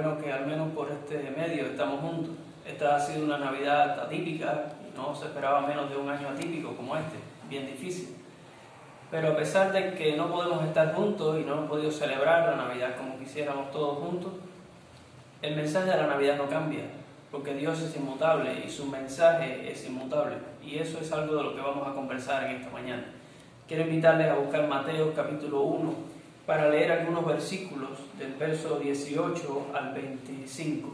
bueno que al menos por este medio estamos juntos. Esta ha sido una Navidad atípica no se esperaba menos de un año atípico como este, bien difícil. Pero a pesar de que no podemos estar juntos y no hemos podido celebrar la Navidad como quisiéramos todos juntos, el mensaje de la Navidad no cambia, porque Dios es inmutable y su mensaje es inmutable. Y eso es algo de lo que vamos a conversar en esta mañana. Quiero invitarles a buscar Mateo capítulo 1 para leer algunos versículos del verso 18 al 25.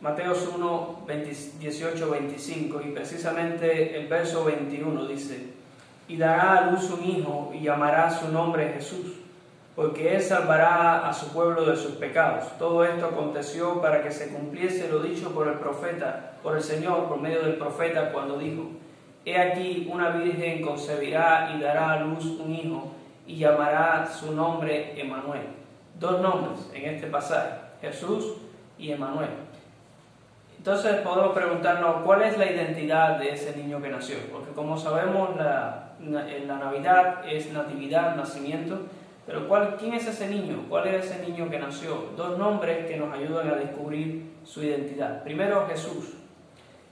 Mateo 1, 18, 25 y precisamente el verso 21 dice, y dará a luz un hijo y llamará su nombre Jesús, porque él salvará a su pueblo de sus pecados. Todo esto aconteció para que se cumpliese lo dicho por el profeta, por el Señor, por medio del profeta, cuando dijo, He aquí una virgen concebirá y dará a luz un hijo y llamará su nombre Emanuel. Dos nombres en este pasaje, Jesús y Emanuel. Entonces podemos preguntarnos cuál es la identidad de ese niño que nació, porque como sabemos la, la Navidad es natividad, nacimiento, pero ¿cuál, ¿quién es ese niño? ¿Cuál es ese niño que nació? Dos nombres que nos ayudan a descubrir su identidad. Primero Jesús.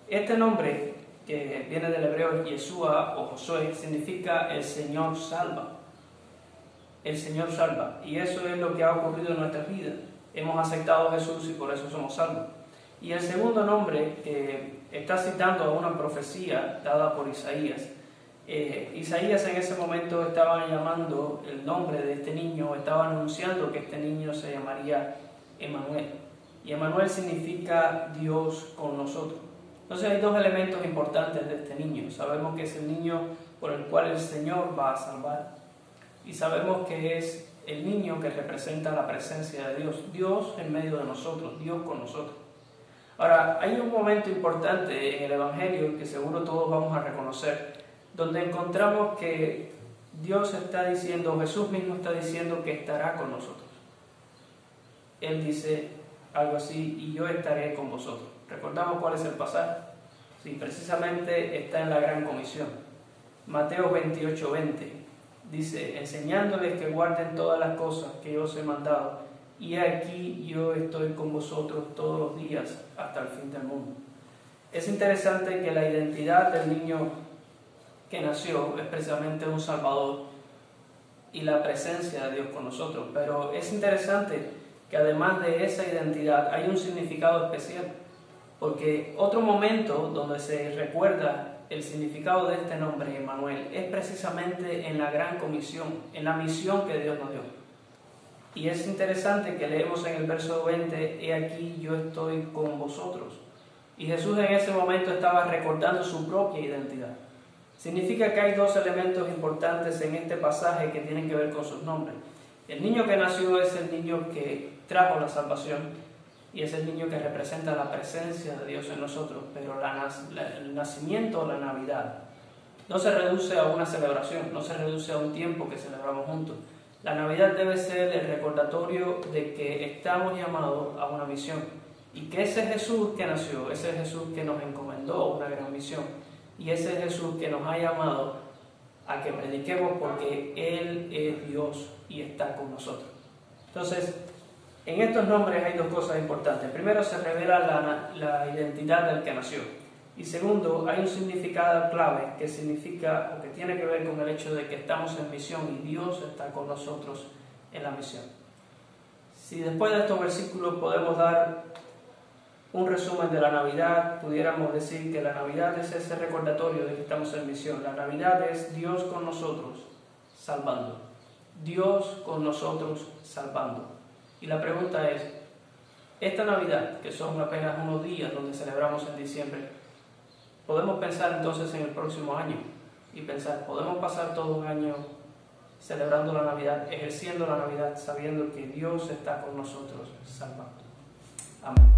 Este nombre, que viene del hebreo Yeshua o Josué, significa el Señor salva. El Señor salva. Y eso es lo que ha ocurrido en nuestras vidas. Hemos aceptado a Jesús y por eso somos salvos. Y el segundo nombre que está citando a una profecía dada por Isaías eh, Isaías en ese momento estaba llamando el nombre de este niño, estaba anunciando que este niño se llamaría Emanuel. Y Emanuel significa Dios con nosotros. Entonces hay dos elementos importantes de este niño. Sabemos que es el niño por el cual el Señor va a salvar. Y sabemos que es el niño que representa la presencia de Dios. Dios en medio de nosotros, Dios con nosotros. Ahora, hay un momento importante en el Evangelio que seguro todos vamos a reconocer donde encontramos que Dios está diciendo, Jesús mismo está diciendo que estará con nosotros. Él dice algo así, y yo estaré con vosotros. ¿Recordamos cuál es el pasaje? Sí, precisamente está en la gran comisión. Mateo 28, 20 dice, enseñándoles que guarden todas las cosas que yo os he mandado, y aquí yo estoy con vosotros todos los días hasta el fin del mundo. Es interesante que la identidad del niño que nació es precisamente un Salvador y la presencia de Dios con nosotros. Pero es interesante que además de esa identidad hay un significado especial, porque otro momento donde se recuerda el significado de este nombre, Emmanuel, es precisamente en la gran comisión, en la misión que Dios nos dio. Y es interesante que leemos en el verso 20, he aquí yo estoy con vosotros. Y Jesús en ese momento estaba recordando su propia identidad. Significa que hay dos elementos importantes en este pasaje que tienen que ver con sus nombres. El niño que nació es el niño que trajo la salvación y es el niño que representa la presencia de Dios en nosotros, pero el nacimiento, la Navidad, no se reduce a una celebración, no se reduce a un tiempo que celebramos juntos. La Navidad debe ser el recordatorio de que estamos llamados a una misión y que ese Jesús que nació, ese Jesús que nos encomendó una gran misión, y ese es Jesús que nos ha llamado a que prediquemos porque Él es Dios y está con nosotros. Entonces, en estos nombres hay dos cosas importantes. Primero, se revela la, identidad del que nació. Y segundo, hay un significado clave que significa o que tiene que ver con el hecho de que estamos en misión y Dios está con nosotros en la misión. Si después de estos versículos podemos dar un resumen de la Navidad, pudiéramos decir que la Navidad es ese recordatorio de que estamos en misión. La Navidad es Dios con nosotros, salvando. Dios con nosotros, salvando. Y la pregunta es, esta Navidad, que son apenas unos días donde celebramos en diciembre, podemos pensar entonces en el próximo año y pensar, podemos pasar todo un año celebrando la Navidad, ejerciendo la Navidad, sabiendo que Dios está con nosotros, salvando. Amén.